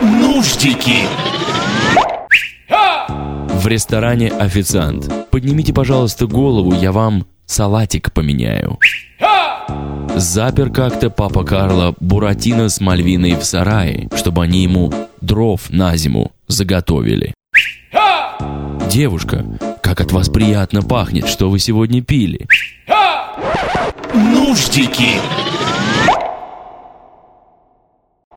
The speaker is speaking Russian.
Нуждики! В ресторане официант. Поднимите, пожалуйста, голову, я вам салатик поменяю. Запер как-то папа Карло Буратино с Мальвиной в сарае, чтобы они ему дров на зиму заготовили. Девушка, как от вас приятно пахнет, что вы сегодня пили? Нуждики!